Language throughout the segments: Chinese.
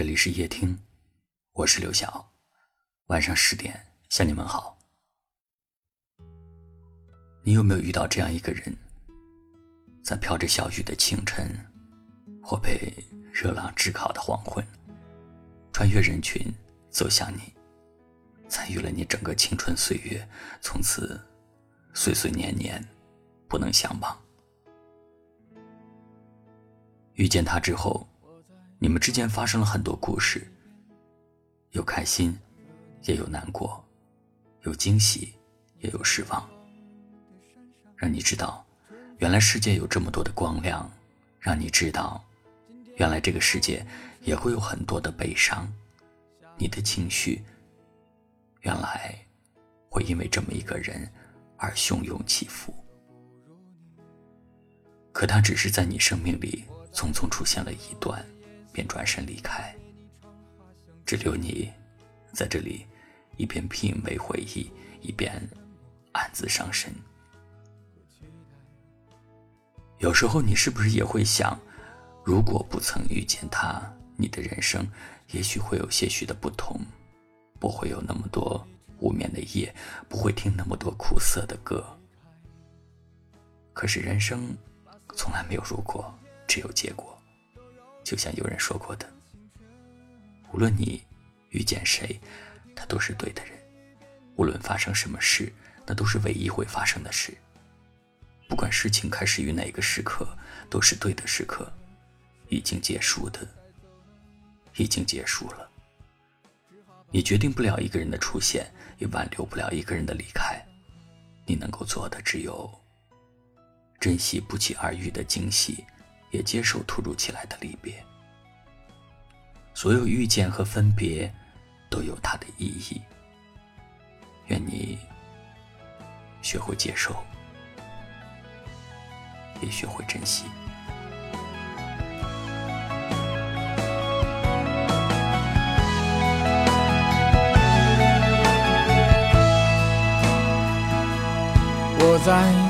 这里是夜听，我是刘晓。晚上十点向你们好。你有没有遇到这样一个人，在飘着小雨的清晨，或被热浪炙烤的黄昏，穿越人群走向你，参与了你整个青春岁月，从此岁岁年年不能相忘。遇见他之后。你们之间发生了很多故事，有开心，也有难过，有惊喜，也有失望。让你知道，原来世界有这么多的光亮；让你知道，原来这个世界也会有很多的悲伤。你的情绪，原来会因为这么一个人而汹涌起伏。可他只是在你生命里匆匆出现了一段。便转身离开，只留你在这里，一边品味回忆，一边暗自伤神。有时候，你是不是也会想，如果不曾遇见他，你的人生也许会有些许的不同，不会有那么多无眠的夜，不会听那么多苦涩的歌。可是，人生从来没有如果，只有结果。就像有人说过的，无论你遇见谁，他都是对的人；无论发生什么事，那都是唯一会发生的事。不管事情开始于哪个时刻，都是对的时刻。已经结束的，已经结束了。你决定不了一个人的出现，也挽留不了一个人的离开。你能够做的，只有珍惜不期而遇的惊喜。也接受突如其来的离别。所有遇见和分别，都有它的意义。愿你学会接受，也学会珍惜。我在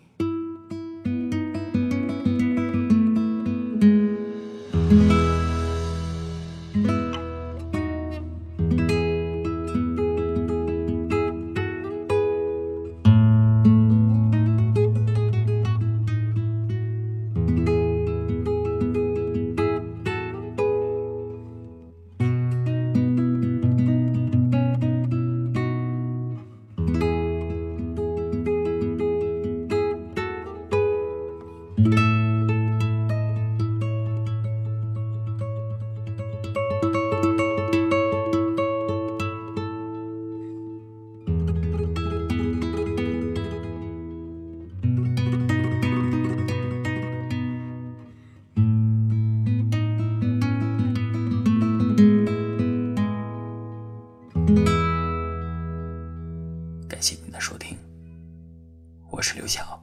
感谢您的收听，我是刘晓。